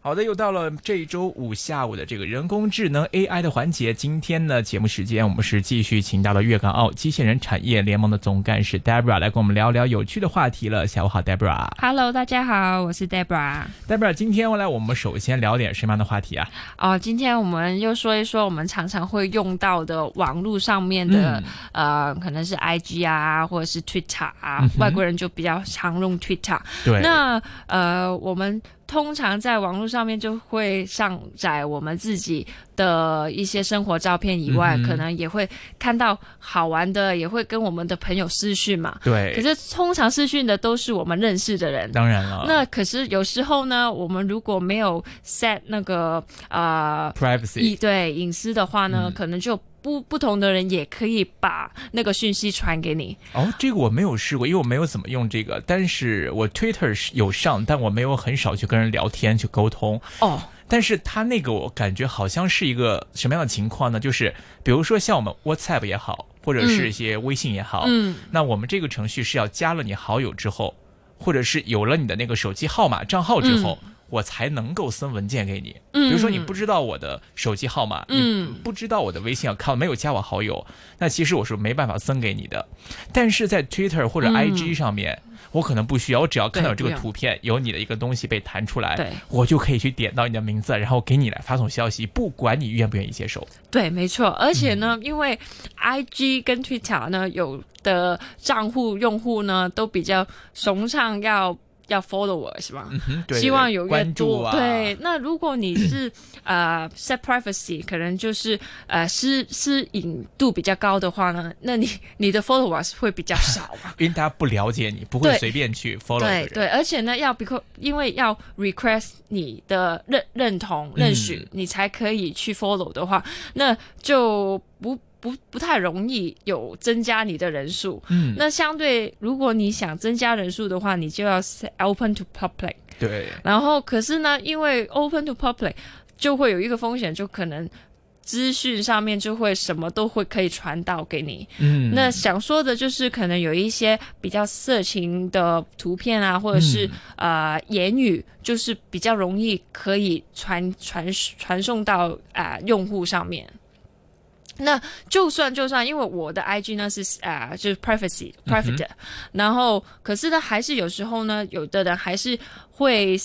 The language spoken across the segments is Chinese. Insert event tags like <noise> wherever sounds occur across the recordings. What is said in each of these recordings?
好的，又到了这一周五下午的这个人工智能 AI 的环节。今天呢，节目时间我们是继续请到了粤港澳机器人产业联盟的总干事 Debra 来跟我们聊聊有趣的话题了。下午好，Debra。Hello，大家好，我是 Debra。Debra，今天来我们首先聊点什么样的话题啊？哦，今天我们又说一说我们常常会用到的网络上面的、呃，可能是 IG 啊，或者是 Twitter 啊，嗯外国人就比较常用 Twitter。对，那呃，我们通常在网络上面就会上载我们自己的一些生活照片以外，嗯可能也会看到好玩的，也会跟我们的朋友私讯嘛。对，可是通常私讯的都是我们认识的人。当然了，那可是有时候呢，我们如果没有 set 那个呃 privacy 隐对隐私的话呢，嗯。可能就不不同的人也可以把那个讯息传给你。哦，这个我没有试过，因为我没有怎么用这个，但是我 Twitter 是有上，但我没有很少去跟人聊天去沟通。哦，但是他那个我感觉好像是一个什么样的情况呢？就是比如说像我们 WhatsApp 也好，或者是一些微信也好，嗯，那我们这个程序是要加了你好友之后，或者是有了你的那个手机号码账号之后。我才能够送文件给你。嗯比如说你不知道我的手机号码，嗯你不知道我的微信 account，没有加我好友，那其实我是没办法送给你的。但是在 Twitter 或者嗯 IG 上面，我可能不需要，我只要看到这个图片，有你的一个东西被弹出来，对我就可以去点到你的名字，然后给你来发送消息，不管你愿不愿意接受。对，没错。而且呢，嗯因为 I G 跟 Twitter 呢，有的账户用户呢都比较崇尚要要 follow 我，是吧？嗯哼，对希望有越多。啊，对，那如果你是 <laughs> 呃 set privacy，可能就是呃私私隐度比较高的话呢，那你你的 followers 会比较少嘛。<laughs> 因为大家不了解你，不会随便去 follow。对对，而且呢，要 because 因为要 request 你的认认同认许，嗯你才可以去 follow 的话，那就不不不太容易有增加你的人数。嗯，那相对，如果你想增加人数的话，你就要 open to public。对，然后，可是呢，因为 open to public 就会有一个风险，就可能资讯上面就会什么都会可以传导给你。嗯，那想说的就是，可能有一些比较色情的图片啊，或者是、嗯呃言语，就是比较容易可以传传传送到啊、呃用户上面。那就算就算，因为我的 IG 呢是啊、呃就是 privacy 嗯 private，、的。然后可是呢，还是有时候呢，有的人还是会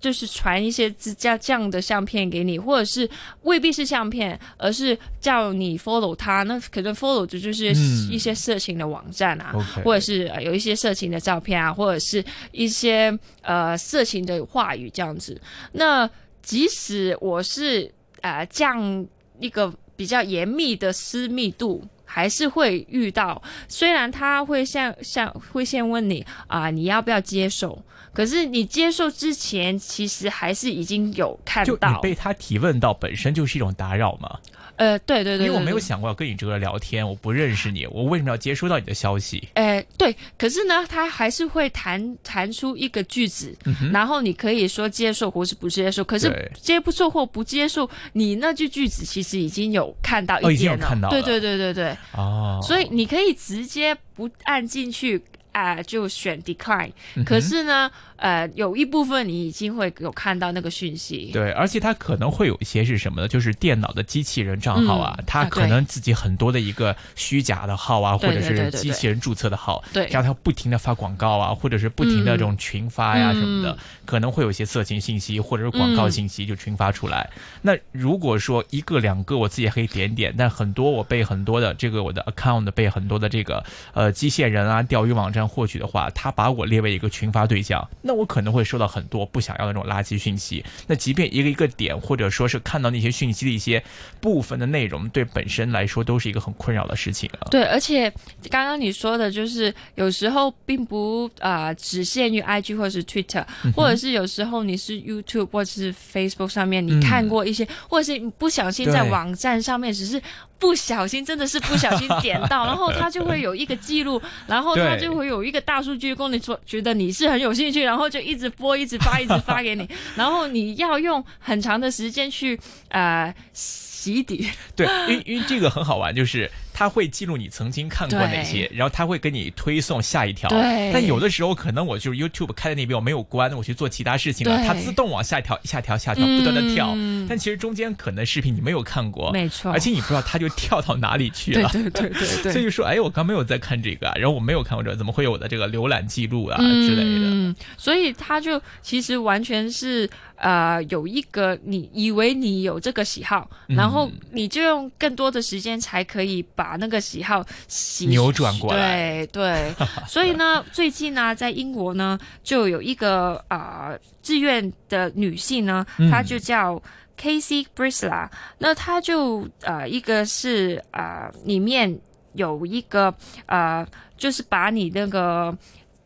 就是传一些这这这样的相片给你，或者是未必是相片，而是叫你 follow 他，那可能 follow 的就是嗯。一些色情的网站啊或者是、呃有一些色情的照片啊，或者是一些呃色情的话语这样子。那即使我是呃这样一个比较严密的私密度。还是会遇到，虽然他会像像会先问你啊、你要不要接受？可是你接受之前，其实还是已经有看就你到，被他提问到，本身就是一种打扰嘛。呃，对对对因为我没有想过要跟你这个人聊天，我不认识你，我为什么要接收到你的消息？哎，对，可是呢，他还是会弹弹出一个句子，然后你可以说接受或是不接受。可是接不受或不接受，你那句句子其实已经有看到哦已经有看到了对对对对对，哦，所以你可以直接不按进去。啊、就选 decline，、嗯可是呢，呃，有一部分你已经会有看到那个讯息，对，而且它可能会有一些是什么呢？就是电脑的机器人账号啊，嗯它可能自己很多的一个虚假的号啊，或者是机器人注册的号，对。让它不停的发广告啊，或者是不停的这种群发呀、嗯什么的，可能会有一些色情信息或者是广告信息就群发出来。那如果说一个两个我自己还可以点点，但很多我被很多的这个我的 account 被很多的这个呃机械人啊钓鱼网站获取的话，他把我列为一个群发对象，那我可能会收到很多不想要的那种垃圾讯息。那即便一个一个点，或者说是看到那些讯息的一些部分的内容，对本身来说都是一个很困扰的事情啊。对，而且刚刚你说的，就是有时候并不啊、呃只限于 IG 或者是 Twitter，、或者是有时候你是 YouTube 或者是 Facebook 上面，你看过一些，或者是你不小心在网站上面，只是不小心，真的是不小心点到，<laughs> 然后它就会有一个记录，然后它就会有一个大数据供你说，觉得你是很有兴趣，然后就一直播，一直发，一直发给你，<laughs> 然后你要用很长的时间去呃洗底。对，因为因为这个很好玩，就是它会记录你曾经看过哪些，然后他会给你推送下一条。对但有的时候可能我就是 YouTube 开在那边，我没有关，我去做其他事情了，对它自动往下一条、下一条、下一条不断的跳。嗯但其实中间可能视频你没有看过，没错而且你不知道它就跳到哪里去了。对对对对对，<laughs> 所以就说，哎，我刚没有在看这个啊，然后我没有看过这个，怎么会有我的这个浏览记录啊、之类的？嗯，所以他就其实完全是呃有一个你以为你有这个喜好，嗯然后你就用更多的时间才可以把那个喜好洗扭转过来对对，所以呢，<laughs> 最近呢，在英国呢，就有一个啊、呃志愿的女性呢，嗯她就叫。Casey Brisla，那她就呃，一个是呃，里面有一个呃，就是把你那个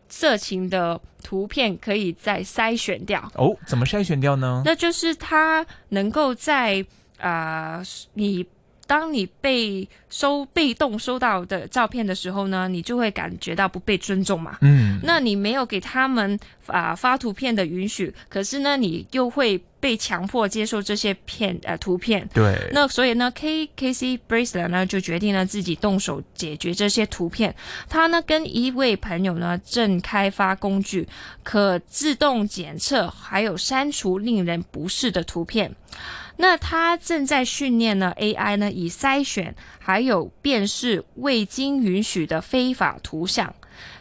色情的图片可以再筛选掉，哦，怎么筛选掉呢？那就是她能够在呃你。当你被收被动收到的照片的时候呢，你就会感觉到不被尊重嘛。嗯，那你没有给他们啊、发图片的允许，可是呢，你又会被强迫接受这些片呃图片。对，那所以呢，K K C Bracelet 呢就决定了自己动手解决这些图片。他呢跟一位朋友呢正开发工具，可自动检测还有删除令人不适的图片。那他正在训练呢 AI 呢以筛选还有辨识未经允许的非法图像。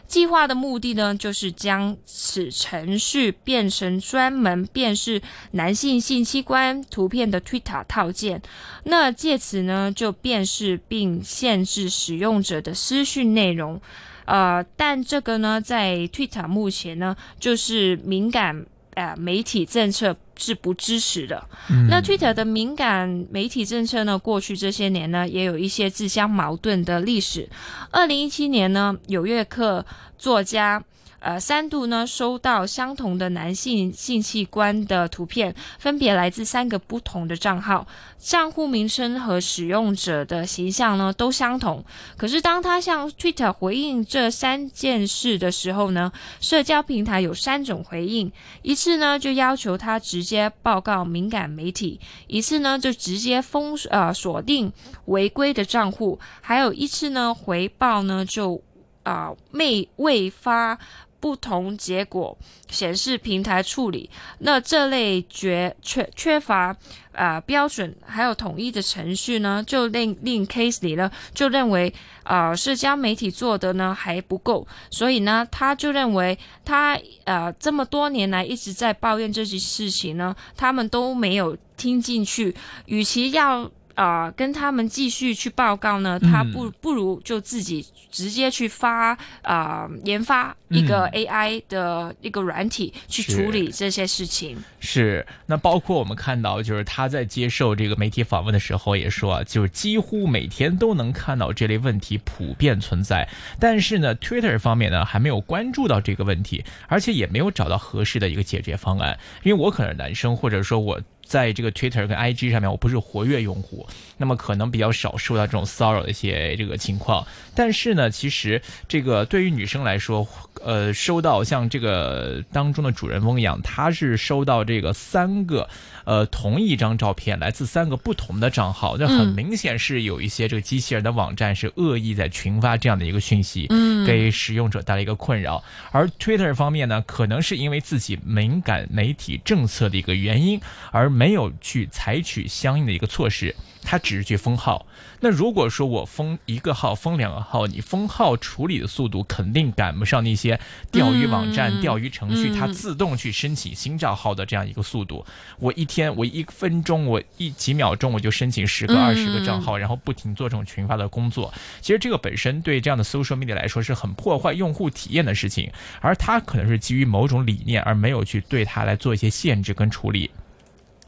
计划的目的呢，就是将此程序变成专门辨识男性性器官图片的 Twitter 套件。那借此呢，就辨识并限制使用者的私讯内容。呃，但这个呢，在 Twitter 目前呢，就是敏感呃媒体政策是不支持的。那 Twitter 的敏感媒体政策呢，过去这些年呢，也有一些自相矛盾的历史。二零一七年呢，《有月课》作家。呃，三度呢收到相同的男性性器官的图片，分别来自三个不同的账号，账户名称和使用者的形象呢都相同。可是当他向 Twitter 回应这三件事的时候呢，社交平台有三种回应，一次呢就要求他直接报告敏感媒体，一次呢就直接封呃锁定违规的账户，还有一次呢回报呢就啊、未未发。不同结果显示平台处理，那这类缺缺缺乏啊、呃标准还有统一的程序呢，就令令 Case 里呢就认为啊、呃社交媒体做的呢还不够，所以呢他就认为他呃这么多年来一直在抱怨这些事情呢，他们都没有听进去，与其要。啊、跟他们继续去报告呢，他不不如就自己直接去发啊、研发一个 AI 的一个软体去处理这些事情。是，那包括我们看到，就是他在接受这个媒体访问的时候也说啊，就是几乎每天都能看到这类问题普遍存在，但是呢，Twitter 方面呢还没有关注到这个问题，而且也没有找到合适的一个解决方案。因为我可能是男生，或者说我在这个 Twitter 跟 IG 上面我不是活跃用户，那么可能比较少受到这种骚扰的一些这个情况。但是呢，其实这个对于女生来说，呃，收到像这个当中的主人翁一样，她是收到这个三个呃同一张照片，来自三个不同的账号，那很嗯明显是有一些这个机器人的网站是恶意在群发这样的一个讯息，嗯给使用者带来一个困扰。而 Twitter 方面呢，可能是因为自己敏感媒体政策的一个原因，而没有去采取相应的一个措施，他只是去封号。那如果说我封一个号、封两个号，你封号处理的速度肯定赶不上那些钓鱼网站、嗯钓鱼程序，嗯它自动去申请新账号的这样一个速度。我一天，我一分钟，我一几秒钟我就申请十个、嗯二十个账号，然后不停做这种群发的工作。其实这个本身对这样的 social media 来说是很破坏用户体验的事情，而它可能是基于某种理念而没有去对它来做一些限制跟处理。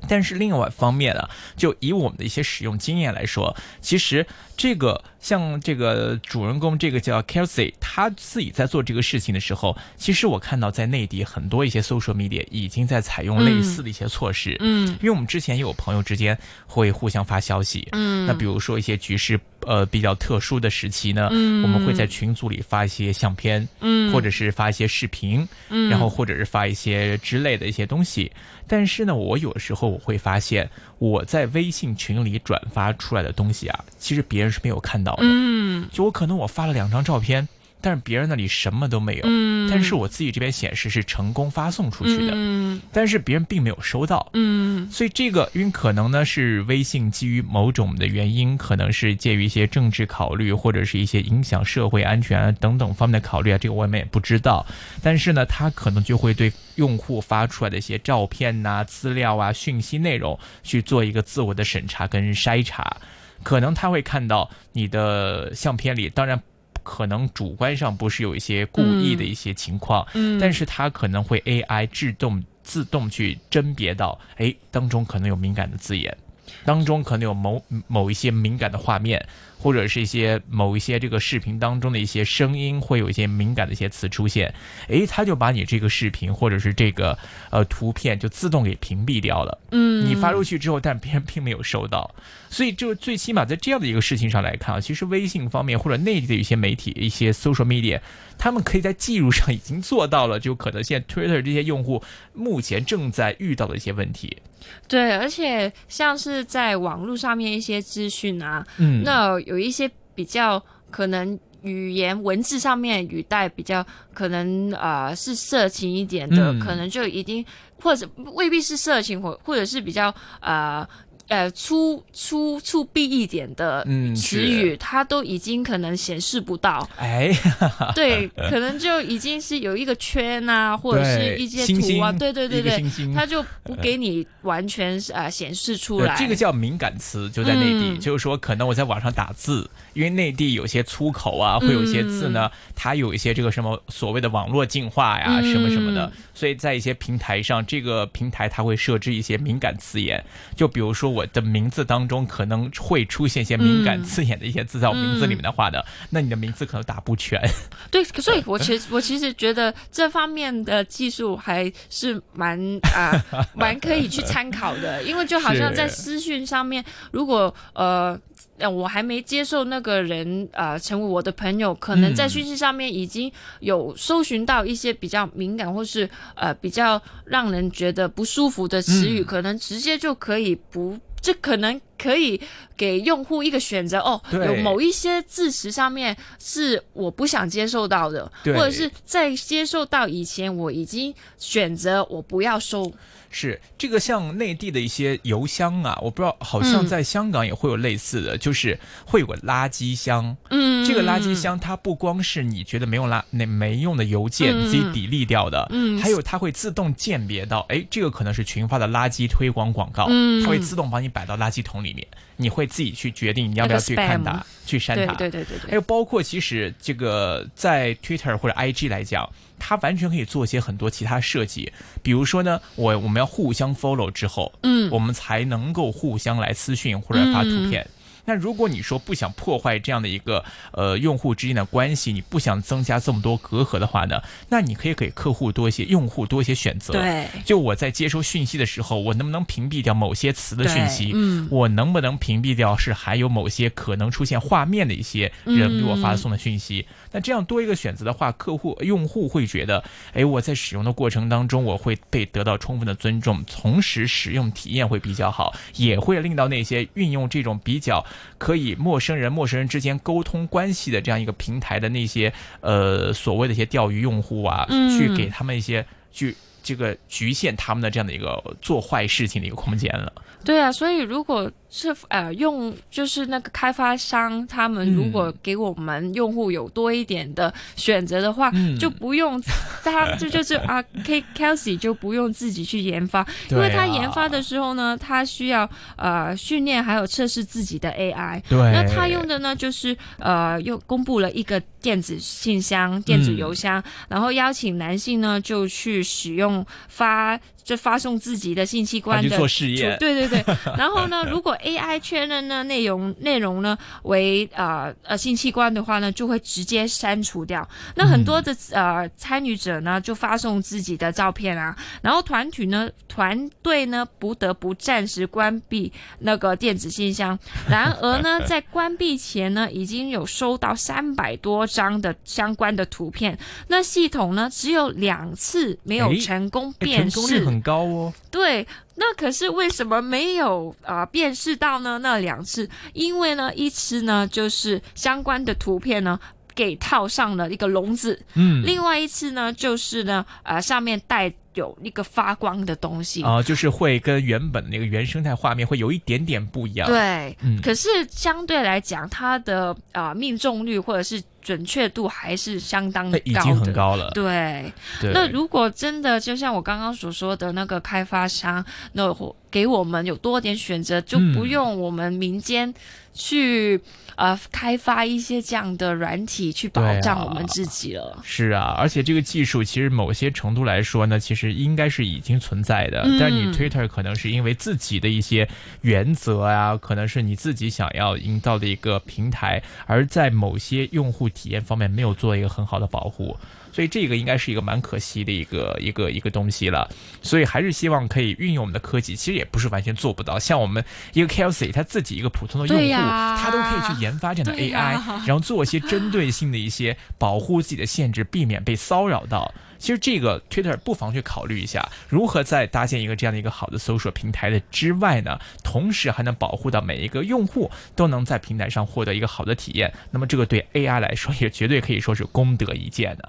但是另外一方面呢，就以我们的一些使用经验来说，其实这个像这个主人公这个叫 Kelsey，他自己在做这个事情的时候，其实我看到在内地很多一些 social media 已经在采用类似的一些措施。嗯。因为我们之前也有朋友之间会互相发消息，嗯。那比如说一些局势呃比较特殊的时期呢，嗯。我们会在群组里发一些相片，嗯。或者是发一些视频，嗯。然后或者是发一些之类的一些东西。但是呢，我有时候我会发现，我在微信群里转发出来的东西啊，其实别人是没有看到的。嗯就我可能我发了两张照片，但是别人那里什么都没有，嗯但是我自己这边显示是成功发送出去的，嗯但是别人并没有收到。嗯所以这个，因为可能呢是微信基于某种的原因，可能是介于一些政治考虑，或者是一些影响社会安全啊等等方面的考虑啊，这个我们也不知道。但是呢，他可能就会对用户发出来的一些照片呐、资料啊、讯息内容去做一个自我的审查跟筛查，可能他会看到你的相片里，当然。可能主观上不是有一些故意的一些情况，嗯。但是它可能会 AI 自动自动去甄别到，哎，当中可能有敏感的字眼，当中可能有某某一些敏感的画面，或者是一些某一些这个视频当中的一些声音，会有一些敏感的一些词出现，诶，他就把你这个视频或者是这个呃图片就自动给屏蔽掉了。嗯你发出去之后，但别人并没有收到，所以就最起码在这样的一个事情上来看啊，其实微信方面或者内地的一些媒体、一些 social media，他们可以在技术上已经做到了，就可能现在 Twitter 这些用户目前正在遇到的一些问题。对，而且像是在网络上面一些资讯啊，嗯那有一些比较可能语言文字上面语带比较可能呃是色情一点的，嗯可能就已经或者未必是色情，或或者是比较呃。呃，粗粗粗鄙一点的嗯词是。语，它都已经可能显示不到，哎，<laughs> 对，<laughs> 可能就已经是有一个圈啊，或者是一些图啊，星对对对对，星星它就不 <laughs> 给你完全呃显示出来。呃这个叫敏感词，就在内地，嗯。就是说可能我在网上打字，因为内地有些粗口啊，会有一些字呢，它有一些这个什么所谓的网络进化呀，嗯什么什么的，所以在一些平台上，这个平台它会设置一些敏感词眼，就比如说我的名字当中可能会出现一些敏感刺眼的一些字在我名字里面的话呢，那你的名字可能打不全。对，所以 <laughs> 我其实我其实觉得这方面的技术还是蛮啊 <laughs> 蛮可以去参考的，因为就好像在私讯上面，如果呃。呃，我还没接受那个人呃成为我的朋友，可能在嗯讯息上面已经有搜寻到一些比较敏感或是呃比较让人觉得不舒服的词语，嗯可能直接就可以不，这可能可以给用户一个选择哦，对。有某一些字词上面是我不想接受到的，对。或者是在接受到以前我已经选择我不要收。是这个像内地的一些邮箱啊，我不知道，好像嗯。在香港也会有类似的，就是会有个垃圾箱。嗯。这个垃圾箱它不光是你觉得没用垃那没用的邮件自己抵力掉的，嗯。还有它会自动鉴别到，哎，这个可能是群发的垃圾推广广告，嗯。它会自动帮你摆到垃圾桶里面，你会自己去决定你要不要去看它，去删对它。对对对对，还有包括其实这个在 Twitter 或者 IG 来讲，它完全可以做一些很多其他设计，比如说呢，我我们要互相 follow 之后，嗯。我们才能够互相来私讯或者发图片。那如果你说不想破坏这样的一个呃用户之间的关系，你不想增加这么多隔阂的话呢，那你可以给客户多一些、用户多一些选择。对就我在接收讯息的时候，我能不能屏蔽掉某些词的讯息？嗯我能不能屏蔽掉是还有某些可能出现画面的一些人给我发送的讯息？那这样多一个选择的话，客户用户会觉得，哎，我在使用的过程当中，我会被得到充分的尊重，同时使用体验会比较好，也会令到那些运用这种比较可以陌生人陌生人之间沟通关系的这样一个平台的那些呃所谓的一些钓鱼用户啊，嗯去给他们一些去。这个局限他们的这样的一个做坏事情的一个空间了。对啊，所以如果是呃用就是那个开发商他们如果给我们用户有多一点的选择的话，嗯就不用他这就是啊 <laughs> K Kelsey 就不用自己去研发，因为他啊研发的时候呢，他需要呃训练还有测试自己的 AI。对那他用的呢，就是呃，又公布了一个电子信箱、电子邮箱，然后邀请男性呢就去使用发就发送自己的性器官的做试验对对对。<laughs> 然后呢，如果 AI 确认呢内容内容呢为呃呃性器官的话呢，就会直接删除掉。那很多的、呃参与者呢就发送自己的照片啊，然后团体呢团队呢不得不暂时关闭那个电子信箱。然而呢，在关闭前呢，已经有收到三百多张的相关的图片。那系统呢，只有两次没有成功诶辨识。高哦。对，那可是为什么没有啊、呃辨识到呢？那两次，因为呢，一次呢就是相关的图片呢给套上了一个笼子，嗯，另外一次呢就是呢呃上面带有那个发光的东西。啊、就是会跟原本那个原生态画面会有一点点不一样。，对，嗯可是相对来讲，它的啊、呃命中率或者是准确度还是相当高的，那已经很高了。对，对，那如果真的就像我刚刚所说的那个开发商，那我给我们有多点选择，就嗯不用我们民间去、呃开发一些这样的软体去保障我们自己了。是啊，而且这个技术其实某些程度来说呢，其实应该是已经存在的。嗯但是你 Twitter 可能是因为自己的一些原则啊，可能是你自己想要营造的一个平台，而在某些用户体验方面没有做一个很好的保护。所以这个应该是一个蛮可惜的一个一个一个东西了，所以还是希望可以运用我们的科技，其实也不是完全做不到。像我们一个 Kelsey，他自己一个普通的用户，呀他都可以去研发这样的 AI，呀然后做一些针对性的一些保护自己的限制，避免被骚扰到。其实这个 Twitter 不妨去考虑一下，如何在搭建一个这样的一个好的搜索平台的之外呢，同时还能保护到每一个用户都能在平台上获得一个好的体验。那么这个对 AI 来说也绝对可以说是功德一件的。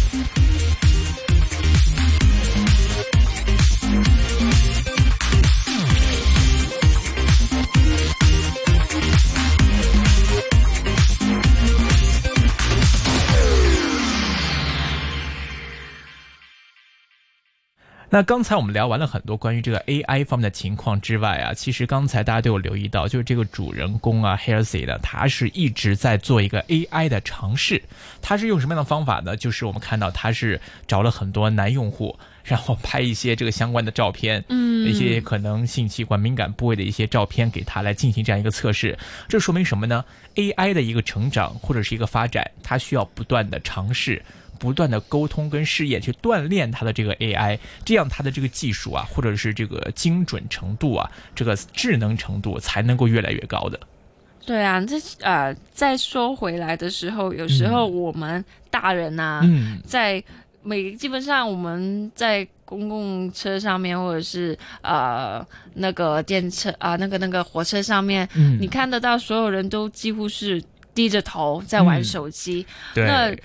那刚才我们聊完了很多关于这个 AI 方面的情况之外啊，其实刚才大家都有留意到，就是这个主人公啊 Halsey 呢，他是一直在做一个 AI 的尝试。他是用什么样的方法呢？就是我们看到他是找了很多男用户，然后拍一些这个相关的照片，嗯一些可能性器官敏感部位的一些照片给他来进行这样一个测试。这说明什么呢？AI 的一个成长或者是一个发展，它需要不断的尝试。不断的沟通跟试验，去锻炼它的这个 AI，这样它的这个技术啊，或者是这个精准程度啊，这个智能程度才能够越来越高的。对啊，这呃，再说回来的时候，有时候我们大人呐、嗯，在每基本上我们在公共车上面，或者是呃那个电车啊、那个那个火车上面，嗯。你看得到所有人都几乎是低着头在玩嗯。手机，对，那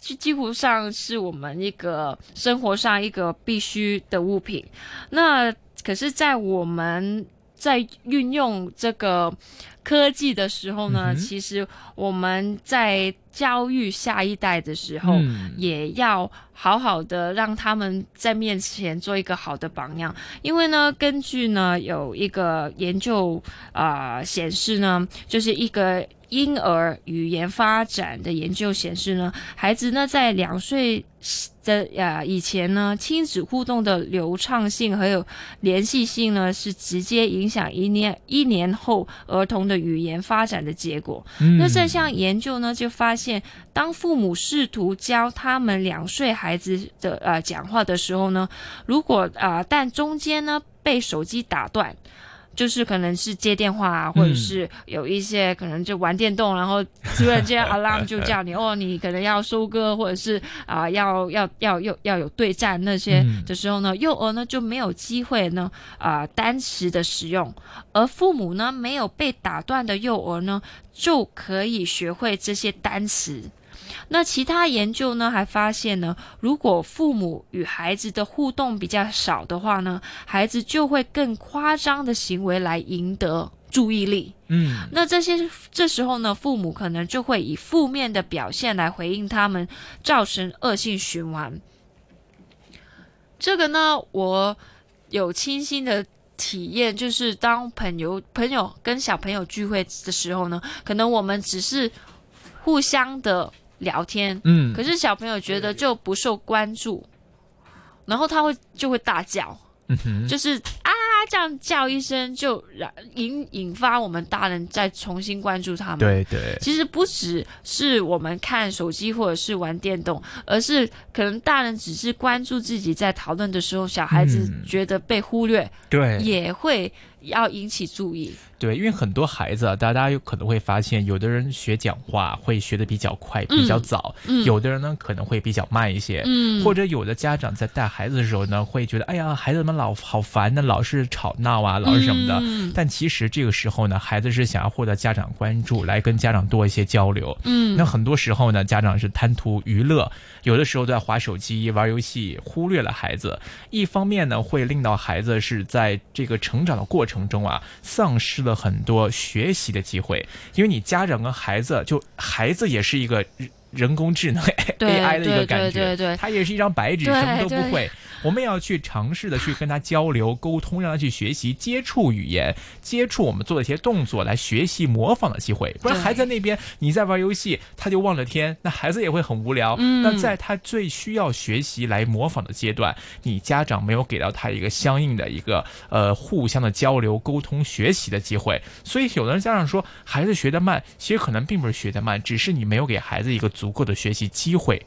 就几乎上是我们一个生活上一个必须的物品。那可是，在我们在运用这个科技的时候呢，嗯其实我们在教育下一代的时候，嗯也要好好的让他们在面前做一个好的榜样。因为呢，根据呢有一个研究啊、呃显示呢，就是一个婴儿语言发展的研究显示呢，孩子呢在两岁的呀以前呢，亲子互动的流畅性还有联系性呢，是直接影响一年一年后儿童的语言发展的结果。嗯那这项研究呢，就发现，当父母试图教他们两岁孩子的呃讲话的时候呢，如果啊、呃但中间呢被手机打断。就是可能是接电话啊，或者是有一些可能就玩电动，然后突然间 <laughs> alarm 就叫你哦，你可能要收割，或者是啊、要要要要要有对战那些嗯。的时候呢，幼儿呢就没有机会呢啊、单词的使用，而父母呢没有被打断的幼儿呢就可以学会这些单词。那其他研究呢还发现呢，如果父母与孩子的互动比较少的话呢，孩子就会更夸张的行为来赢得注意力。嗯那这些这时候呢，父母可能就会以负面的表现来回应他们，造成恶性循环。这个呢，我有清晰的体验，就是当朋友朋友跟小朋友聚会的时候呢，可能我们只是互相的聊天，嗯。可是小朋友觉得就不受关注，然后他会就会大叫，嗯哼，就是啊这样叫一声，就让引引发我们大人再重新关注他们。对对，其实不只是我们看手机或者是玩电动，而是可能大人只是关注自己在讨论的时候，小孩子嗯。觉得被忽略，对。也会要引起注意。对，因为很多孩子啊，大家有可能会发现，有的人学讲话会学的比较快、比较早，嗯有的人呢可能会比较慢一些，嗯或者有的家长在带孩子的时候呢，会觉得，哎呀，孩子们老好烦呢，老是吵闹啊，老是什么的。嗯但其实这个时候呢，孩子是想要获得家长关注，来跟家长多一些交流。嗯那很多时候呢，家长是贪图娱乐，有的时候在划手机、玩游戏，忽略了孩子。一方面呢，会令到孩子是在这个成长的过程中啊，丧失了很多学习的机会。因为你家长跟孩子，就孩子也是一个人人工智能 AI <laughs> 的一个感觉，对对对他也是一张白纸，什么都不会。我们要去尝试的去跟他交流、沟通，让他去学习、接触语言，接触我们做的一些动作，来学习模仿的机会。不然对孩子在那边你在玩游戏，他就望着天，那孩子也会很无聊。嗯那在他最需要学习来模仿的阶段，你家长没有给到他一个相应的一个呃互相的交流、沟通、学习的机会，所以有的人家长说孩子学得慢，其实可能并不是学得慢，只是你没有给孩子一个足足够的学习机会。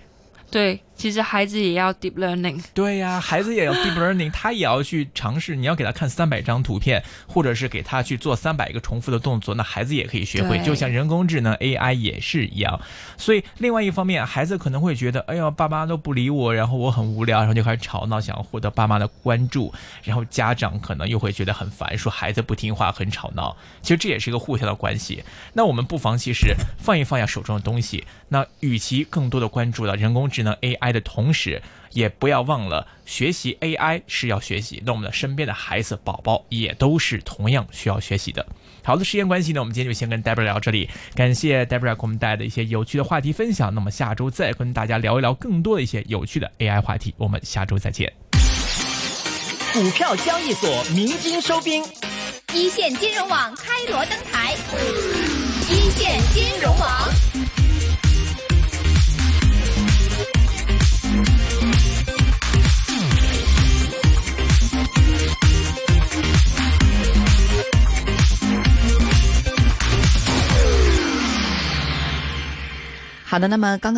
对，其实孩子也要 deep learning。对呀、孩子也要 <laughs> deep learning，他也要去尝试。你要给他看三百张图片，或者是给他去做三百个重复的动作，那孩子也可以学会。就像人工智能 AI 也是一样。所以，另外一方面，孩子可能会觉得，哎呀，爸妈都不理我，然后我很无聊，然后就开始吵闹，想要获得爸妈的关注。然后家长可能又会觉得很烦，说孩子不听话，很吵闹。其实这也是一个互相的关系。那我们不妨其实放一放下手中的东西，那与其更多的关注到人工智能 AI 的同时，也不要忘了学习 AI 是要学习，那我们的身边的孩子宝宝也都是同样需要学习的。好的，时间关系呢，我们今天就先跟 Debra 聊到这里，感谢 Debra 给我们带来的一些有趣的话题分享。那么下周再跟大家聊一聊更多的一些有趣的 AI 话题，我们下周再见。股票交易所鸣金收兵。一线金融网开锣登台，一线金融网。好的，那么刚刚。